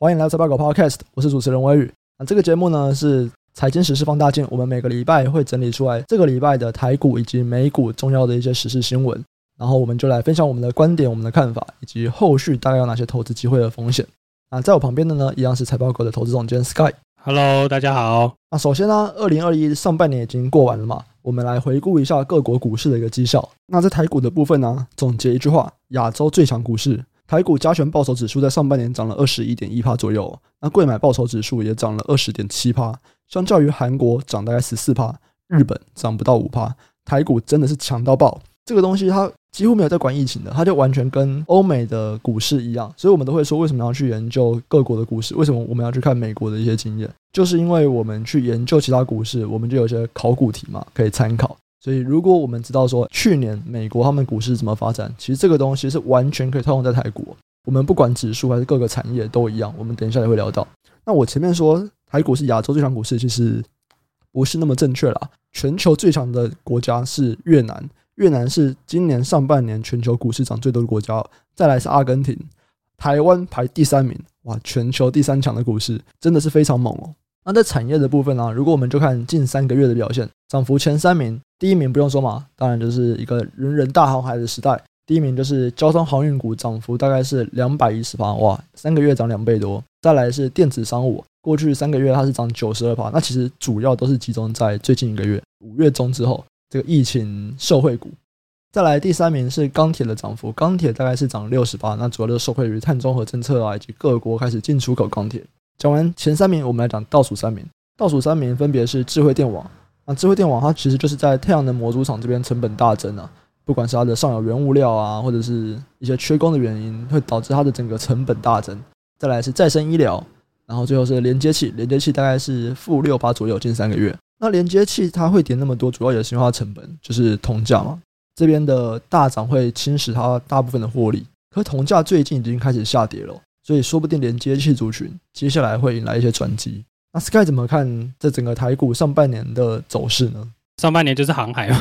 欢迎来到财报狗 Podcast，我是主持人威宇。那这个节目呢是财经时事放大镜，我们每个礼拜会整理出来这个礼拜的台股以及美股重要的一些时事新闻，然后我们就来分享我们的观点、我们的看法，以及后续大概有哪些投资机会的风险。那在我旁边的呢，一样是财报狗的投资总监 Sky。Hello，大家好。那首先呢，二零二一上半年已经过完了嘛，我们来回顾一下各国股市的一个绩效。那在台股的部分呢，总结一句话：亚洲最强股市。台股加权报酬指数在上半年涨了二十一点一帕左右，那贵买报酬指数也涨了二十点七帕，相较于韩国涨大概十四帕，日本涨不到五帕，台股真的是强到爆。这个东西它几乎没有在管疫情的，它就完全跟欧美的股市一样，所以我们都会说，为什么要去研究各国的股市？为什么我们要去看美国的一些经验？就是因为我们去研究其他股市，我们就有些考古题嘛，可以参考。所以，如果我们知道说去年美国他们股市怎么发展，其实这个东西是完全可以套用在台股。我们不管指数还是各个产业都一样。我们等一下也会聊到。那我前面说台股是亚洲最强股市，其实不是那么正确啦。全球最强的国家是越南，越南是今年上半年全球股市涨最多的国家。再来是阿根廷，台湾排第三名。哇，全球第三强的股市真的是非常猛哦。那在产业的部分呢、如果我们就看近三个月的表现，涨幅前三名，第一名不用说嘛，当然就是一个人人大航海的时代。第一名就是交通航运股，涨幅大概是两百一十八，哇，三个月涨两倍多。再来是电子商务，过去三个月它是涨九十二趴。那其实主要都是集中在最近一个月，五月中之后这个疫情受惠股。再来第三名是钢铁的涨幅，钢铁大概是涨六十八，那主要就受惠于碳中和政策啊，以及各国开始进出口钢铁。讲完前三名，我们来讲倒数三名。倒数三名分别是智慧电网。那智慧电网它其实就是在太阳能模组厂这边成本大增啊，不管是它的上游原物料啊，或者是一些缺工的原因，会导致它的整个成本大增。再来是再生医疗，然后最后是连接器，连接器大概是负六八左右，近三个月。那连接器它会跌那么多，主要也是因为它成本就是铜价嘛，这边的大涨会侵蚀它大部分的获利。可铜价最近已经开始下跌了。所以说不定连接器族群接下来会引来一些转机。那 Sky 怎么看这整个台股上半年的走势呢？上半年就是航海嘛，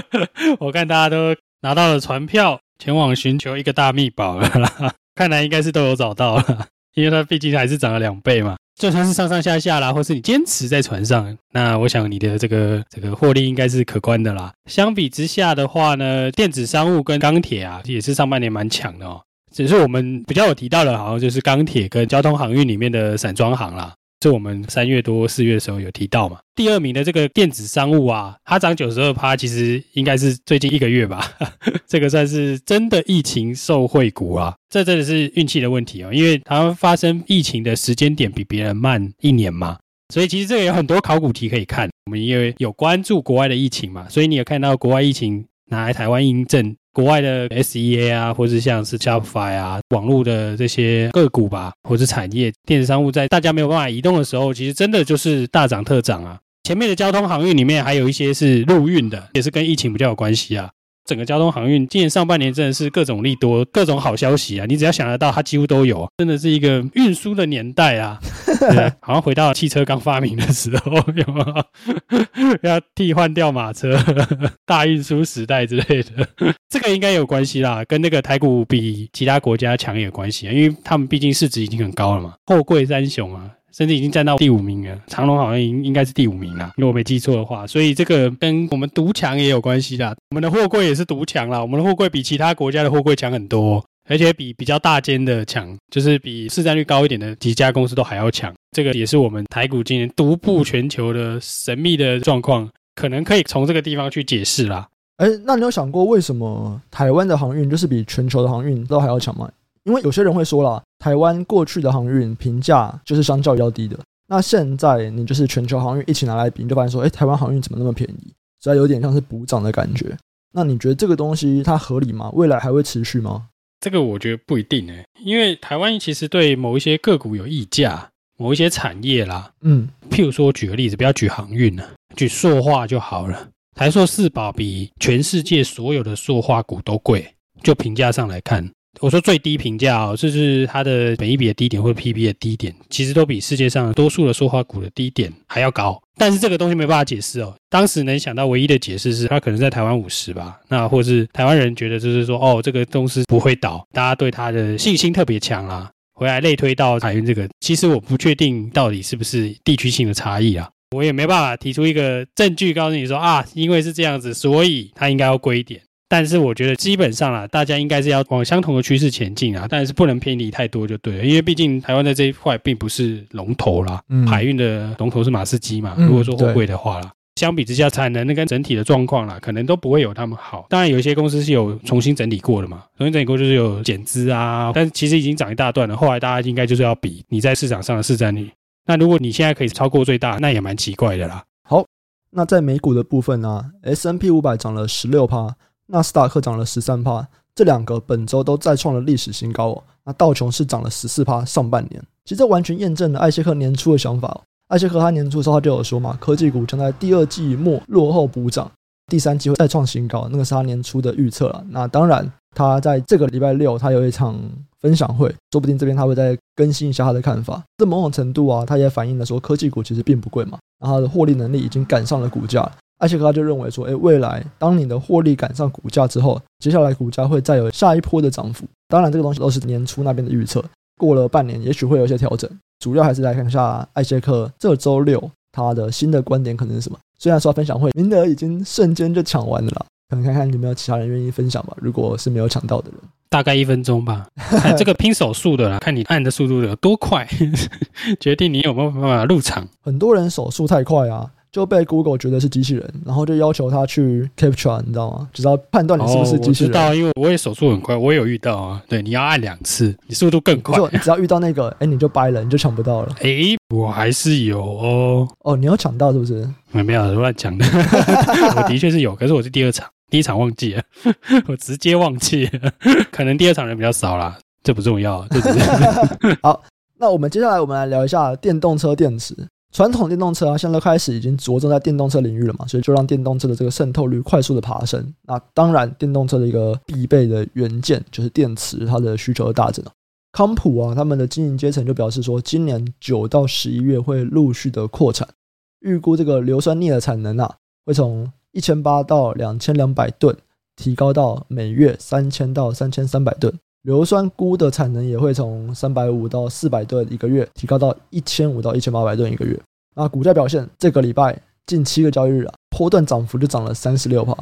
我看大家都拿到了船票，前往寻求一个大秘宝了啦。看来应该是都有找到了，因为它毕竟还是涨了两倍嘛。就算是上上下下啦，或是你坚持在船上，那我想你的这个这个获利应该是可观的啦。相比之下的话呢，电子商务跟钢铁啊，也是上半年蛮强的哦。只是我们比较有提到的，好像就是钢铁跟交通航运里面的散装行啦，是我们三月多四月的时候有提到嘛。第二名的这个电子商务啊，它涨九十二趴，其实应该是最近一个月吧，这个算是真的疫情受惠股啊。这真的是运气的问题哦，因为它发生疫情的时间点比别人慢一年嘛，所以其实这个有很多考古题可以看。我们因为有关注国外的疫情嘛，所以你有看到国外疫情拿来台湾印证。国外的 SEA 啊，或者像是 Shopify 啊，网络的这些个股吧，或者产业电子商务，在大家没有办法移动的时候，其实真的就是大涨特涨啊。前面的交通航运里面还有一些是陆运的，也是跟疫情比较有关系啊。整个交通航运今年上半年真的是各种利多，各种好消息啊！你只要想得到，它几乎都有，真的是一个运输的年代啊！对，好像回到汽车刚发明的时候，有没有？要替换掉马车，大运输时代之类的，这个应该有关系啦，跟那个台股比其他国家强也有关系啊，因为他们毕竟市值已经很高了嘛，货柜三雄啊。甚至已经占到第五名了，长隆好像应应该是第五名了，如果我没记错的话。所以这个跟我们独强也有关系啦。我们的货柜也是独强啦，我们的货柜比其他国家的货柜强很多，而且比比较大间的强，就是比市占率高一点的几家公司都还要强。这个也是我们台股今年独步全球的神秘的状况，可能可以从这个地方去解释啦。哎，那你有想过为什么台湾的航运就是比全球的航运都还要强吗？因为有些人会说啦，台湾过去的航运评价就是相较较低的。那现在你就是全球航运一起拿来比，你就发现说，哎，台湾航运怎么那么便宜？所以有点像是补涨的感觉。那你觉得这个东西它合理吗？未来还会持续吗？这个我觉得不一定诶，因为台湾其实对某一些个股有溢价，某一些产业啦，嗯，譬如说举个例子，不要举航运了，举塑化就好了。台塑四宝比全世界所有的塑化股都贵，就评价上来看。我说最低评价哦，就是它的本一比的低点或者 PB 的低点，其实都比世界上多数的塑化股的低点还要高。但是这个东西没办法解释哦。当时能想到唯一的解释是，它可能在台湾五十吧，那或是台湾人觉得就是说，哦，这个公司不会倒，大家对它的信心特别强啦，回来类推到海运这个，其实我不确定到底是不是地区性的差异啊，我也没办法提出一个证据告诉你说啊，因为是这样子，所以它应该要贵一点。但是我觉得基本上啦，大家应该是要往相同的趋势前进啊，但是不能偏离太多就对了，因为毕竟台湾在这一块并不是龙头啦，嗯、海运的龙头是马士基嘛。如果说货柜的话啦，嗯、相比之下产能那跟整体的状况啦，可能都不会有他们好。当然有一些公司是有重新整理过的嘛，重新整理过就是有减资啊，但是其实已经涨一大段了。后来大家应该就是要比你在市场上的市占率。那如果你现在可以超过最大，那也蛮奇怪的啦。好，那在美股的部分呢，S&P 五百涨了十六趴。纳斯达克涨了十三趴，这两个本周都再创了历史新高哦。那道琼是涨了十四趴，上半年其实这完全验证了艾谢克年初的想法。艾谢克他年初的时候他就有说嘛，科技股将在第二季末落后补涨，第三季会再创新高，那个是他年初的预测了。那当然，他在这个礼拜六他有一场分享会，说不定这边他会再更新一下他的看法。这某种程度啊，他也反映了说科技股其实并不贵嘛，然后他的获利能力已经赶上了股价。艾希克他就认为说，哎，未来当你的获利赶上股价之后，接下来股价会再有下一波的涨幅。当然，这个东西都是年初那边的预测，过了半年，也许会有一些调整。主要还是来看一下艾谢克这周六他的新的观点可能是什么。虽然说分享会名额已经瞬间就抢完了啦，可能看看有没有其他人愿意分享吧。如果是没有抢到的人，大概一分钟吧。看这个拼手速的啦，看你按的速度有多快，决定你有没有办法入场。很多人手速太快啊。就被 Google 觉得是机器人，然后就要求他去 capture，你知道吗？就是要判断你是不是机器人。哦、我知道，因为我也手速很快，我也有遇到啊。对，你要按两次，你速度更快。你只要遇到那个，哎，你就掰了，你就抢不到了。哎，我还是有哦。哦，你有抢到是不是？没有，乱讲的。我的确是有，可是我是第二场，第一场忘记了，我直接忘记了。可能第二场人比较少啦，这不重要。这只是好，那我们接下来我们来聊一下电动车电池。传统电动车啊，现在开始已经着重在电动车领域了嘛，所以就让电动车的这个渗透率快速的爬升。那当然，电动车的一个必备的元件就是电池，它的需求的大增。康普啊，他们的经营阶层就表示说，今年九到十一月会陆续的扩产，预估这个硫酸镍的产能啊，会从一千八到两千两百吨，提高到每月三千到三千三百吨。硫酸钴的产能也会从三百五到四百吨一个月，提高到一千五到一千八百吨一个月。那股价表现，这个礼拜近七个交易日啊，波段涨幅就涨了三十六趴。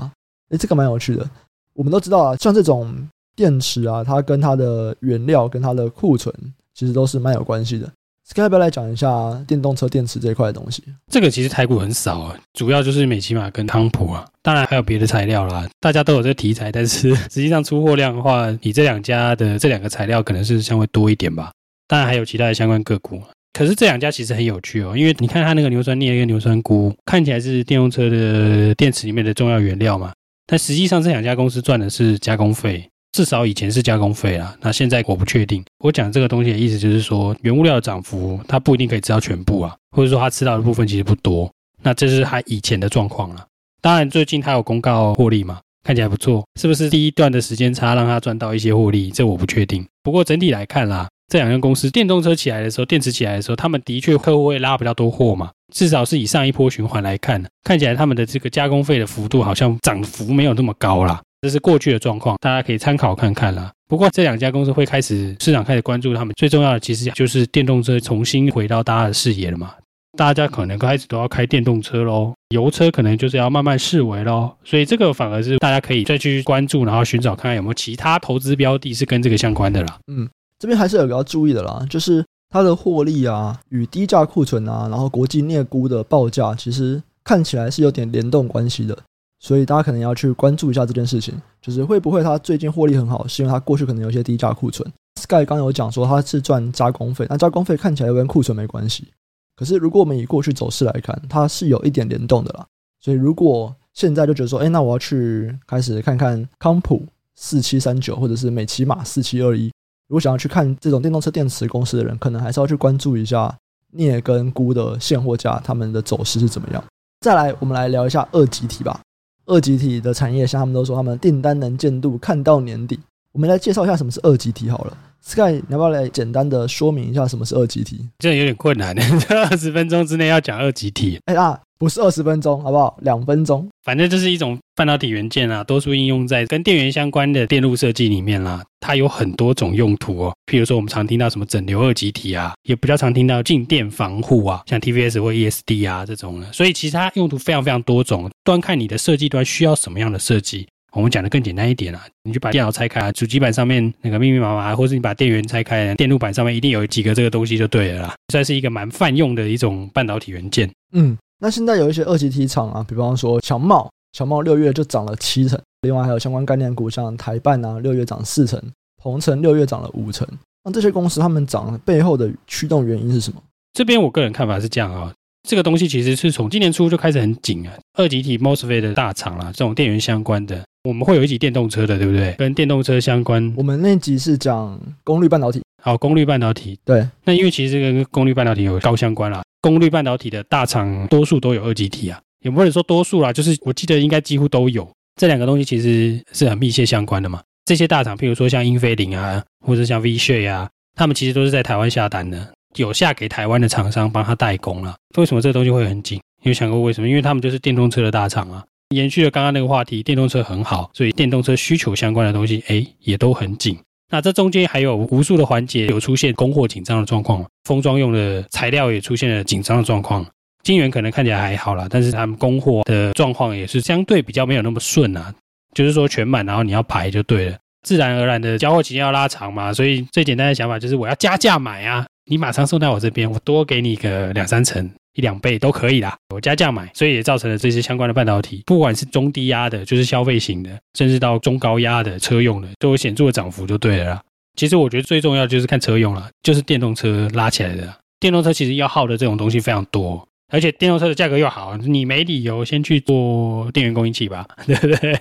哎，这个蛮有趣的。我们都知道啊，像这种电池啊，它跟它的原料跟它的库存其实都是蛮有关系的。要不要来讲一下电动车电池这一块的东西？这个其实台股很少啊，主要就是美琪玛跟汤普啊，当然还有别的材料啦。大家都有这个题材，但是 实际上出货量的话，你这两家的这两个材料可能是相对多一点吧。当然还有其他的相关个股，可是这两家其实很有趣哦，因为你看它那个硫酸镍跟硫酸钴，看起来是电动车的电池里面的重要原料嘛，但实际上这两家公司赚的是加工费。至少以前是加工费啊，那现在我不确定。我讲这个东西的意思就是说，原物料的涨幅，它不一定可以吃到全部啊，或者说它吃到的部分其实不多。那这是它以前的状况了。当然，最近它有公告获利嘛，看起来不错，是不是第一段的时间差让它赚到一些获利？这我不确定。不过整体来看啦，这两家公司电动车起来的时候，电池起来的时候，他们的确客户会拉比较多货嘛。至少是以上一波循环来看，看起来他们的这个加工费的幅度好像涨幅没有那么高啦。这是过去的状况，大家可以参考看看啦。不过这两家公司会开始市场开始关注他们，最重要的其实就是电动车重新回到大家的视野了嘛。大家可能开始都要开电动车喽，油车可能就是要慢慢式微喽。所以这个反而是大家可以再去关注，然后寻找看看有没有其他投资标的是跟这个相关的啦。嗯，这边还是有个要注意的啦，就是它的获利啊与低价库存啊，然后国际镍钴的报价，其实看起来是有点联动关系的。所以大家可能要去关注一下这件事情，就是会不会它最近获利很好，是因为它过去可能有一些低价库存。Sky 刚有讲说它是赚加工费，那加工费看起来又跟库存没关系。可是如果我们以过去走势来看，它是有一点联动的啦。所以如果现在就觉得说，哎，那我要去开始看看康普四七三九或者是美琪玛四七二一，如果想要去看这种电动车电池公司的人，可能还是要去关注一下镍跟钴的现货价，他们的走势是怎么样。再来，我们来聊一下二极体吧。二级体的产业，像他们都说，他们订单能见度看到年底。我们来介绍一下什么是二级体好了。Sky，你要不要来简单的说明一下什么是二级体？这有点困难，这 二十分钟之内要讲二级体。哎啊，不是二十分钟，好不好？两分钟。反正这是一种半导体元件啊，多数应用在跟电源相关的电路设计里面啦。它有很多种用途哦，譬如说我们常听到什么整流二极体啊，也比较常听到静电防护啊，像 TVS 或 ESD 啊这种的。所以其实它用途非常非常多种，端看你的设计端需要什么样的设计。我们讲的更简单一点啊，你就把电脑拆开啊，主机板上面那个密密麻麻，或者你把电源拆开，电路板上面一定有几个这个东西就对了啦，算是一个蛮泛用的一种半导体元件。嗯。那现在有一些二级体厂啊，比方说强茂，强茂六月就涨了七成，另外还有相关概念股，像台办啊，六月涨四成，鹏程六月涨了五成。那这些公司他们涨背后的驱动原因是什么？这边我个人看法是这样啊、哦，这个东西其实是从今年初就开始很紧啊，二级体 MOSFET 的大厂啦，这种电源相关的，我们会有一集电动车的，对不对？跟电动车相关，我们那集是讲功率半导体。好，功率半导体，对，那因为其实这个跟功率半导体有高相关啦。功率半导体的大厂多数都有二极体啊，也不能说多数啦，就是我记得应该几乎都有。这两个东西其实是很密切相关的嘛。这些大厂，譬如说像英飞凌啊，或者像 vshay 啊，他们其实都是在台湾下单的，有下给台湾的厂商帮他代工了。为什么这个东西会很紧？有想过为什么？因为他们就是电动车的大厂啊。延续了刚刚那个话题，电动车很好，所以电动车需求相关的东西，哎，也都很紧。那这中间还有无数的环节有出现供货紧张的状况，封装用的材料也出现了紧张的状况。晶圆可能看起来还好啦，但是他们供货的状况也是相对比较没有那么顺啊。就是说全满，然后你要排就对了，自然而然的交货期间要拉长嘛。所以最简单的想法就是我要加价买啊，你马上送到我这边，我多给你个两三成。一两倍都可以啦，我加价买，所以也造成了这些相关的半导体，不管是中低压的，就是消费型的，甚至到中高压的车用的，都有显著的涨幅就对了。其实我觉得最重要就是看车用了，就是电动车拉起来的。电动车其实要耗的这种东西非常多，而且电动车的价格又好，你没理由先去做电源供应器吧，对不对？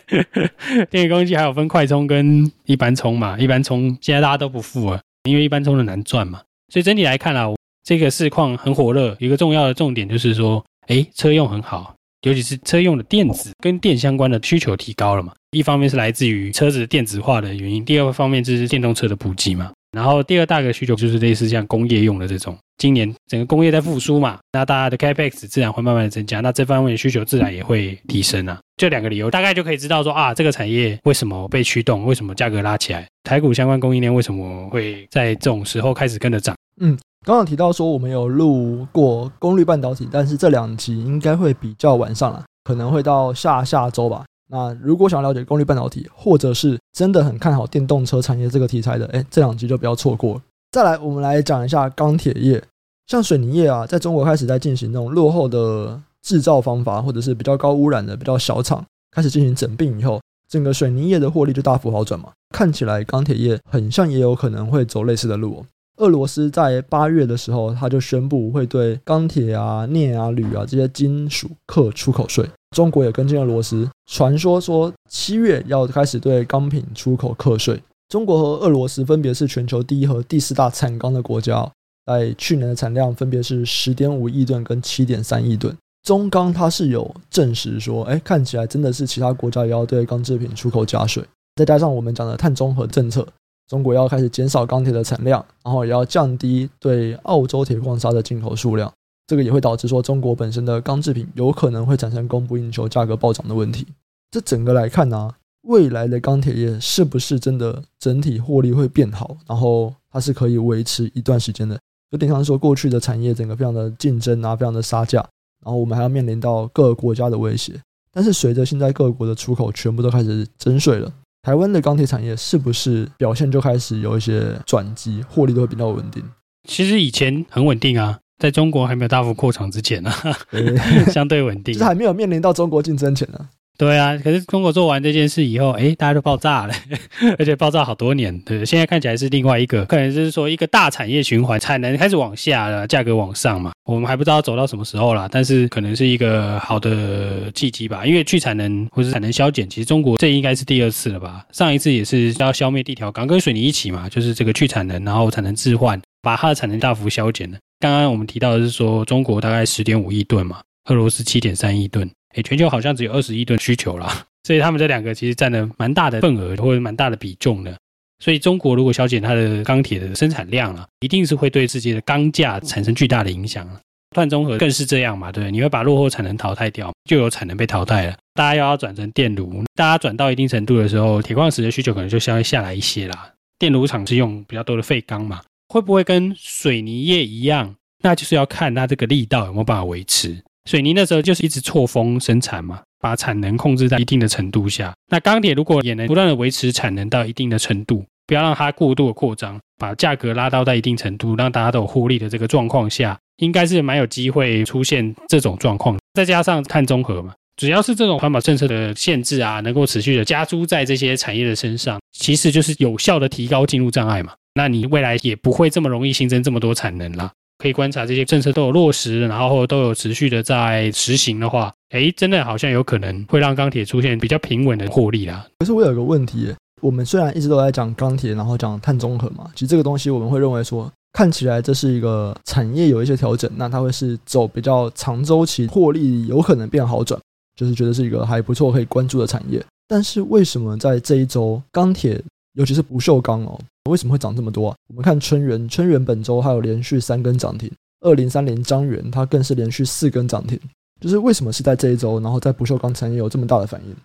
电源供应器还有分快充跟一般充嘛，一般充现在大家都不付了，因为一般充的难赚嘛，所以整体来看啊。这个市况很火热，一个重要的重点就是说，诶，车用很好，尤其是车用的电子跟电相关的需求提高了嘛。一方面是来自于车子电子化的原因，第二个方面就是电动车的普及嘛。然后第二大个需求就是类似像工业用的这种，今年整个工业在复苏嘛，那大家的 Capex 自然会慢慢的增加，那这方面的需求自然也会提升啊。这两个理由大概就可以知道说啊，这个产业为什么被驱动，为什么价格拉起来，台股相关供应链为什么会在这种时候开始跟着涨，嗯。刚刚提到说我们有录过功率半导体，但是这两集应该会比较晚上了，可能会到下下周吧。那如果想了解功率半导体，或者是真的很看好电动车产业这个题材的，哎，这两集就不要错过。再来，我们来讲一下钢铁业，像水泥业啊，在中国开始在进行那种落后的制造方法，或者是比较高污染的比较小厂开始进行整并以后，整个水泥业的获利就大幅好转嘛。看起来钢铁业很像也有可能会走类似的路哦。俄罗斯在八月的时候，他就宣布会对钢铁啊、镍啊、铝啊这些金属课出口税。中国也跟进俄罗斯，传说说七月要开始对钢品出口课税。中国和俄罗斯分别是全球第一和第四大产钢的国家，在去年的产量分别是十点五亿吨跟七点三亿吨。中钢它是有证实说，哎，看起来真的是其他国家也要对钢制品出口加税，再加上我们讲的碳中和政策。中国要开始减少钢铁的产量，然后也要降低对澳洲铁矿砂的进口数量，这个也会导致说中国本身的钢制品有可能会产生供不应求、价格暴涨的问题。这整个来看呢、未来的钢铁业是不是真的整体获利会变好？然后它是可以维持一段时间的？有点像说过去的产业整个非常的竞争啊，非常的杀价，然后我们还要面临到各个国家的威胁。但是随着现在各国的出口全部都开始征税了。台湾的钢铁产业是不是表现就开始有一些转机，获利都会比较稳定？其实以前很稳定啊，在中国还没有大幅扩厂之前呢、啊，相对稳定，就是还没有面临到中国竞争前呢、啊。对啊，可是中国做完这件事以后，诶，大家都爆炸了，而且爆炸好多年。对，现在看起来是另外一个，可能就是说一个大产业循环，产能开始往下了，价格往上嘛。我们还不知道走到什么时候啦，但是可能是一个好的契机吧。因为去产能或是产能削减，其实中国这应该是第二次了吧？上一次也是要消灭地条钢，跟水泥一起嘛，就是这个去产能，然后产能置换，把它的产能大幅削减了。刚刚我们提到的是说，中国大概十点五亿吨嘛，俄罗斯七点三亿吨。诶，全球好像只有二十亿吨需求啦，所以他们这两个其实占了蛮大的份额或者蛮大的比重的。所以中国如果削减它的钢铁的生产量了，一定是会对世界的钢价产生巨大的影响。碳中和更是这样嘛，对，你会把落后产能淘汰掉，就有产能被淘汰了。大家又要转成电炉，大家转到一定程度的时候，铁矿石的需求可能就稍微下来一些啦。电炉厂是用比较多的废钢嘛，会不会跟水泥业一样？那就是要看它这个力道有没有办法维持。水泥那时候就是一直错峰生产嘛，把产能控制在一定的程度下。那钢铁如果也能不断的维持产能到一定的程度，不要让它过度的扩张，把价格拉到在一定程度，让大家都有获利的这个状况下，应该是蛮有机会出现这种状况。再加上碳中和嘛，只要是这种环保政策的限制啊，能够持续的加诸在这些产业的身上，其实就是有效的提高进入障碍嘛。那你未来也不会这么容易新增这么多产能啦。可以观察这些政策都有落实，然后都有持续的在实行的话，诶，真的好像有可能会让钢铁出现比较平稳的获利啦。可是我有一个问题，我们虽然一直都在讲钢铁，然后讲碳中和嘛，其实这个东西我们会认为说，看起来这是一个产业有一些调整，那它会是走比较长周期，获利有可能变好转，就是觉得是一个还不错可以关注的产业。但是为什么在这一周钢铁？尤其是不锈钢哦，为什么会涨这么多啊？我们看春元，春元本周还有连续三根涨停，二零三零张元它更是连续四根涨停，就是为什么是在这一周，然后在不锈钢产业有这么大的反应？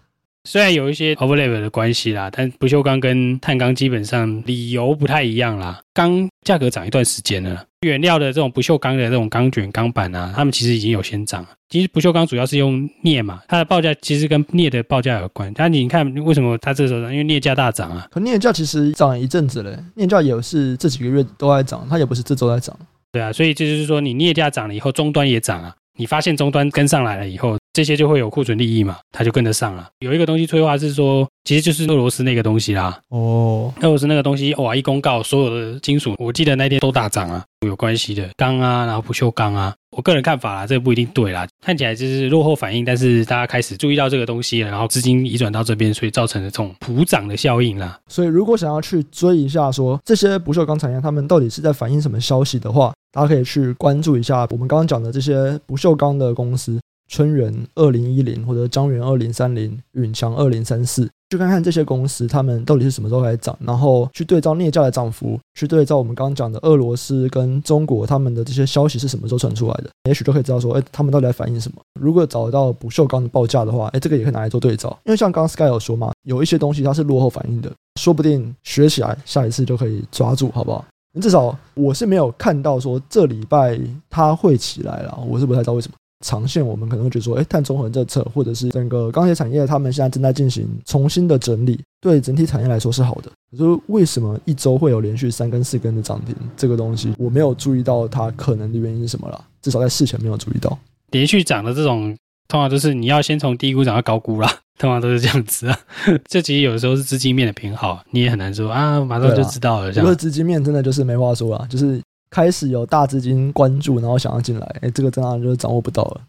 虽然有一些 overlap 的关系啦，但不锈钢跟碳钢基本上理由不太一样啦。钢价格涨一段时间了，原料的这种不锈钢的这种钢卷、钢板啊，他们其实已经有先涨了。其实不锈钢主要是用镍嘛，它的报价其实跟镍的报价有关。但你看为什么它这个时候涨？因为镍价大涨啊。可镍价其实涨了一阵子了，镍价也是这几个月都在涨，它也不是这周在涨。对啊，所以这就是说，你镍价涨了以后，终端也涨啊。你发现终端跟上来了以后，这些就会有库存利益嘛，它就跟得上了。有一个东西催化是说，其实就是俄罗斯那个东西啦。哦，俄罗斯那个东西，哇，一公告，所有的金属，我记得那天都大涨啊，有关系的钢啊，然后不锈钢啊。我个人看法啦，这不一定对啦，看起来就是落后反应，但是大家开始注意到这个东西了，然后资金移转到这边，所以造成了这种普涨的效应啦。所以如果想要去追一下说这些不锈钢产业，他们到底是在反映什么消息的话，大家可以去关注一下我们刚刚讲的这些不锈钢的公司，春元二零一零或者江源二零三零、允强二零三四，去看看这些公司他们到底是什么时候开始涨，然后去对照镍价的涨幅，去对照我们刚刚讲的俄罗斯跟中国他们的这些消息是什么时候传出来的，也许就可以知道说，哎，他们到底在反映什么。如果找到不锈钢的报价的话，哎，这个也可以拿来做对照，因为像刚刚 Sky 有说嘛，有一些东西它是落后反应的，说不定学起来下一次就可以抓住，好不好？至少我是没有看到说这礼拜它会起来了，我是不太知道为什么。长线我们可能会觉得说，哎，碳中和政策或者是整个钢铁产业，他们现在正在进行重新的整理，对整体产业来说是好的。可是为什么一周会有连续三根、四根的涨停？这个东西我没有注意到它可能的原因是什么啦，至少在事前没有注意到。连续涨的这种，通常都是你要先从低估涨到高估啦。通常都是这样子啊，这其实有的时候是资金面的偏好，你也很难说啊，马上就知道了。这样，如果资金面真的就是没话说了，就是开始有大资金关注，然后想要进来，哎，这个当然就是掌握不到了。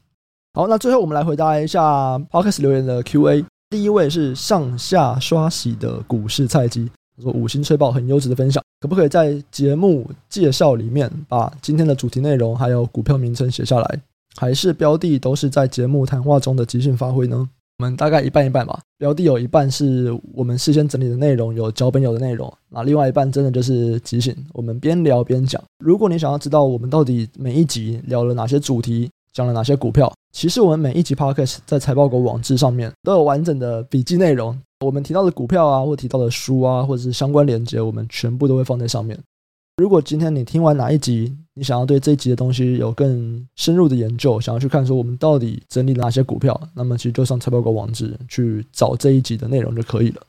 好，那最后我们来回答一下 Podcast 留言的 Q&A。第一位是上下刷洗的股市菜鸡，他说五星吹爆很优质的分享，可不可以在节目介绍里面把今天的主题内容还有股票名称写下来？还是标的都是在节目谈话中的即兴发挥呢？我们大概一半一半吧，标的有一半是我们事先整理的内容，有脚本有的内容，那另外一半真的就是即兴，我们边聊边讲。如果你想要知道我们到底每一集聊了哪些主题，讲了哪些股票，其实我们每一集 Podcast 在财报狗网志上面都有完整的笔记内容，我们提到的股票啊，或提到的书啊，或者是相关连接，我们全部都会放在上面。如果今天你听完哪一集，你想要对这一集的东西有更深入的研究，想要去看说我们到底整理了哪些股票，那么其实就上财报狗网址去找这一集的内容就可以了。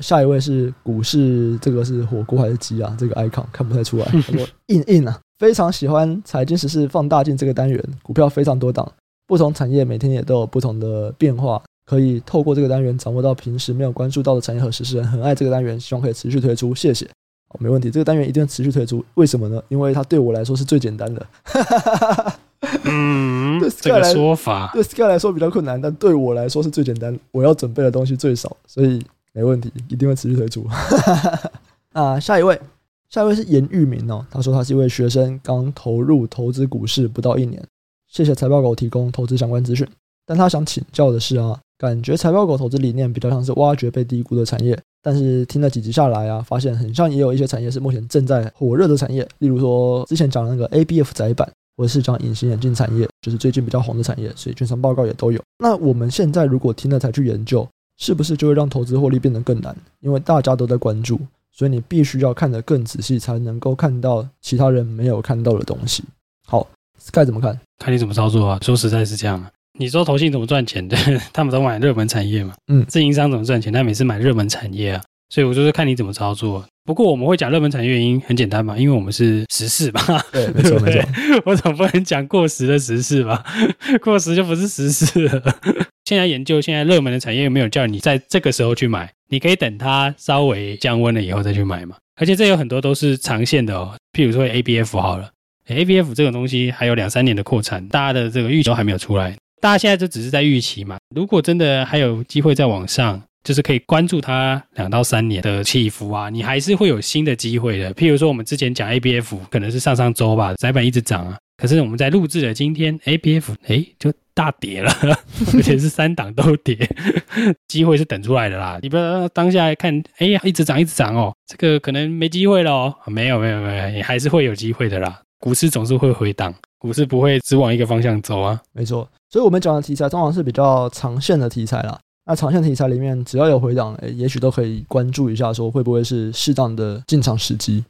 下一位是股市，这个是火锅还是鸡啊？这个 icon 看不太出来。他说硬硬啊，非常喜欢财经时事放大镜这个单元，股票非常多档，不同产业每天也都有不同的变化，可以透过这个单元掌握到平时没有关注到的产业和时事。很爱这个单元，希望可以持续推出，谢谢。哦，没问题，这个单元一定会持续推出。为什么呢？因为它对我来说是最简单的。嗯，对 Sky 来，这个说法对 Sky 来说比较困难，但对我来说是最简单。我要准备的东西最少，所以没问题，一定会持续推出。啊，下一位，下一位是严玉明哦。他说他是一位学生，刚投入投资股市不到一年。谢谢财报狗提供投资相关资讯，但他想请教的是啊，感觉财报狗投资理念比较像是挖掘被低估的产业。但是听了几集下来啊，发现很像也有一些产业是目前正在火热的产业，例如说之前讲的那个 ABF 载板，或者是讲隐形眼镜产业，就是最近比较红的产业，所以券商报告也都有。那我们现在如果听了才去研究，是不是就会让投资获利变得更难？因为大家都在关注，所以你必须要看得更仔细，才能够看到其他人没有看到的东西。好，Sky 怎么看？看你怎么操作啊。说实在是这样啊。你说投信怎么赚钱的？他们都买热门产业嘛。嗯，自营商怎么赚钱？他每次买热门产业啊。所以我就是看你怎么操作。不过我们会讲热门产业原因很简单嘛，因为我们是时事嘛。对，没错没错。我总不能讲过时的时事吧？过时就不是时事了。现在研究现在热门的产业，有没有叫你在这个时候去买？你可以等它稍微降温了以后再去买嘛。而且这有很多都是长线的哦，譬如说 ABF 好了，ABF 这种东西还有两三年的扩产，大家的这个预期都还没有出来，大家现在就只是在预期嘛。如果真的还有机会再往上。就是可以关注它两到三年的起伏啊，你还是会有新的机会的。譬如说，我们之前讲 ABF，可能是上上周吧，窄板一直涨啊。可是我们在录制的今天，ABF 哎就大跌了，而且是三档都跌，机会是等出来的啦。你不要当下看，哎呀一直涨一直涨哦，这个可能没机会了哦。没有没有没有，你还是会有机会的啦。股市总是会回档，股市不会只往一个方向走啊。没错，所以我们讲的题材通常是比较长线的题材啦。那长线题材里面，只要有回档，诶，也许都可以关注一下，说会不会是适当的进场时机。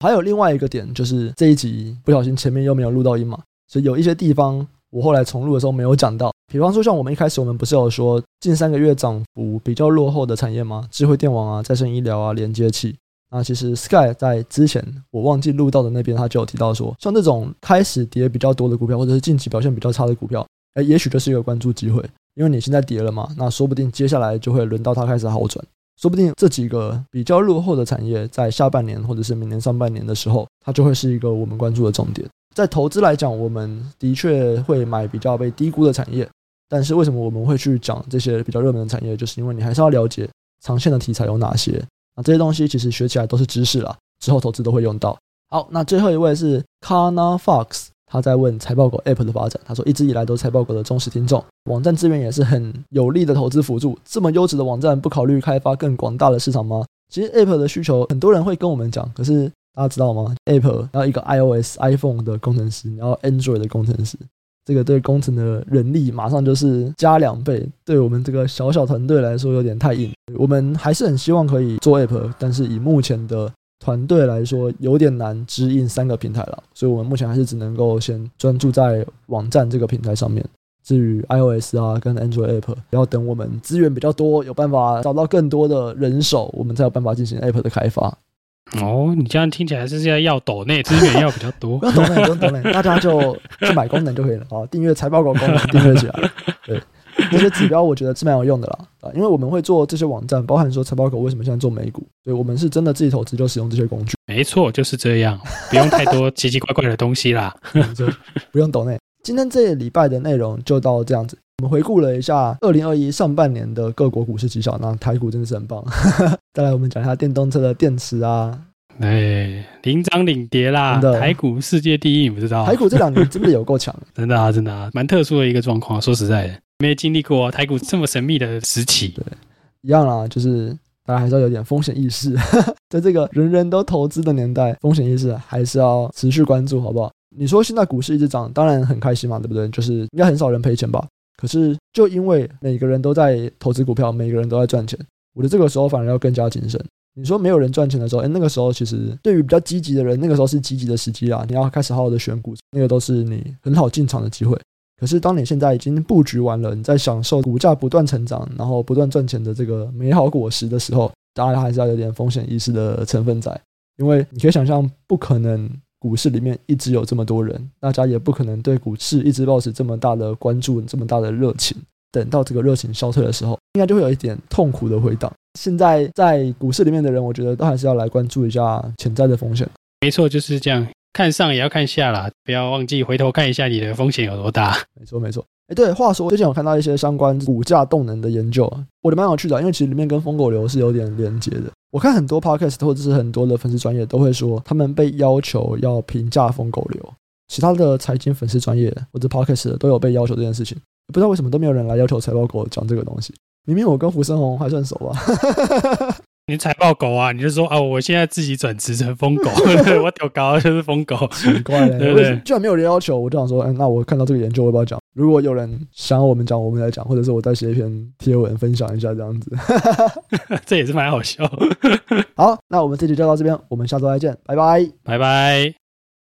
还有另外一个点，就是这一集不小心前面又没有录到音嘛，所以有一些地方我后来重录的时候没有讲到。比方说，像我们一开始我们不是有说近三个月涨幅比较落后的产业吗？智慧电网啊、再生医疗啊、连接器。那其实 Sky 在之前我忘记录到的那边，他就有提到说，像这种开始跌比较多的股票，或者是近期表现比较差的股票，诶，也许就是一个关注机会。因为你现在跌了嘛，那说不定接下来就会轮到它开始好转。说不定这几个比较落后的产业，在下半年或者是明年上半年的时候，它就会是一个我们关注的重点。在投资来讲，我们的确会买比较被低估的产业。但是为什么我们会去讲这些比较热门的产业？就是因为你还是要了解长线的题材有哪些。那这些东西其实学起来都是知识啦，之后投资都会用到。好，那最后一位是 Kana Fox。他在问财报狗 App 的发展，他说一直以来都是财报狗的忠实听众，网站资源也是很有力的投资辅助。这么优质的网站，不考虑开发更广大的市场吗？其实 App 的需求，很多人会跟我们讲，可是大家知道吗？App 要一个 iOS iPhone 的工程师，然后 Android 的工程师，这个对工程的人力马上就是加两倍，对我们这个小小团队来说有点太硬。我们还是很希望可以做 App，但是以目前的团队来说有点难支应三个平台了，所以我们目前还是只能够先专注在网站这个平台上面。至于 iOS 啊跟 Android App，要等我们资源比较多，有办法找到更多的人手，我们才有办法进行 App 的开发。哦，你这样听起来是要要抖内资源要比较多，不用抖内，不用抖内，大家就去买功能就可以了啊！订阅财报狗功能，订阅起来，对。这些指标我觉得是蛮有用的啦，啊，因为我们会做这些网站，包含说财报狗为什么现在做美股，所以我们是真的自己投资就使用这些工具。没错，就是这样，不用太多奇奇怪怪的东西啦，就不用抖内。今天这礼拜的内容就到这样子，我们回顾了一下二零二一上半年的各国股市绩效，那台股真的是很棒。再来，我们讲一下电动车的电池啊，哎，领涨领跌啦，台股世界第一，你不知道？台股这两年真的有够强，真的啊，真的啊，蛮特殊的一个状况，说实在的。没经历过台股这么神秘的时期，对，一样啦，就是大家还是要有点风险意识，在这个人人都投资的年代，风险意识还是要持续关注，好不好？你说现在股市一直涨，当然很开心嘛，对不对？就是应该很少人赔钱吧？可是就因为每个人都在投资股票，每个人都在赚钱，我觉得这个时候反而要更加谨慎。你说没有人赚钱的时候，哎，那个时候其实对于比较积极的人，那个时候是积极的时机啦，你要开始好好的选股，那个都是你很好进场的机会。可是，当你现在已经布局完了，你在享受股价不断成长，然后不断赚钱的这个美好果实的时候，当然还是要有点风险意识的成分在，因为你可以想象，不可能股市里面一直有这么多人，大家也不可能对股市一直抱持这么大的关注、这么大的热情。等到这个热情消退的时候，应该就会有一点痛苦的回档。现在在股市里面的人，我觉得都还是要来关注一下潜在的风险。没错，就是这样。看上也要看下啦，不要忘记回头看一下你的风险有多大。没错没错，哎，对，话说最近有看到一些相关股价动能的研究，我觉得蛮有趣的，因为其实里面跟疯狗流是有点连接的。我看很多 podcast 或者是很多的粉丝专业都会说，他们被要求要评价疯狗流，其他的财经粉丝专业或者 podcast 都有被要求这件事情，不知道为什么都没有人来要求财报狗讲这个东西。明明我跟胡生红还算熟吧。你财报狗啊，你就说啊，我现在自己转职成疯狗，我屌高就是疯狗，奇怪了，对不对？居然没有人要求，我就想说，嗯，那我看到这个研究，我要不要讲？如果有人想要我们讲，我们来讲，或者是我再写一篇贴文分享一下，这样子，这也是蛮好笑。好，那我们这集就到这边，我们下周再见，拜拜，拜拜。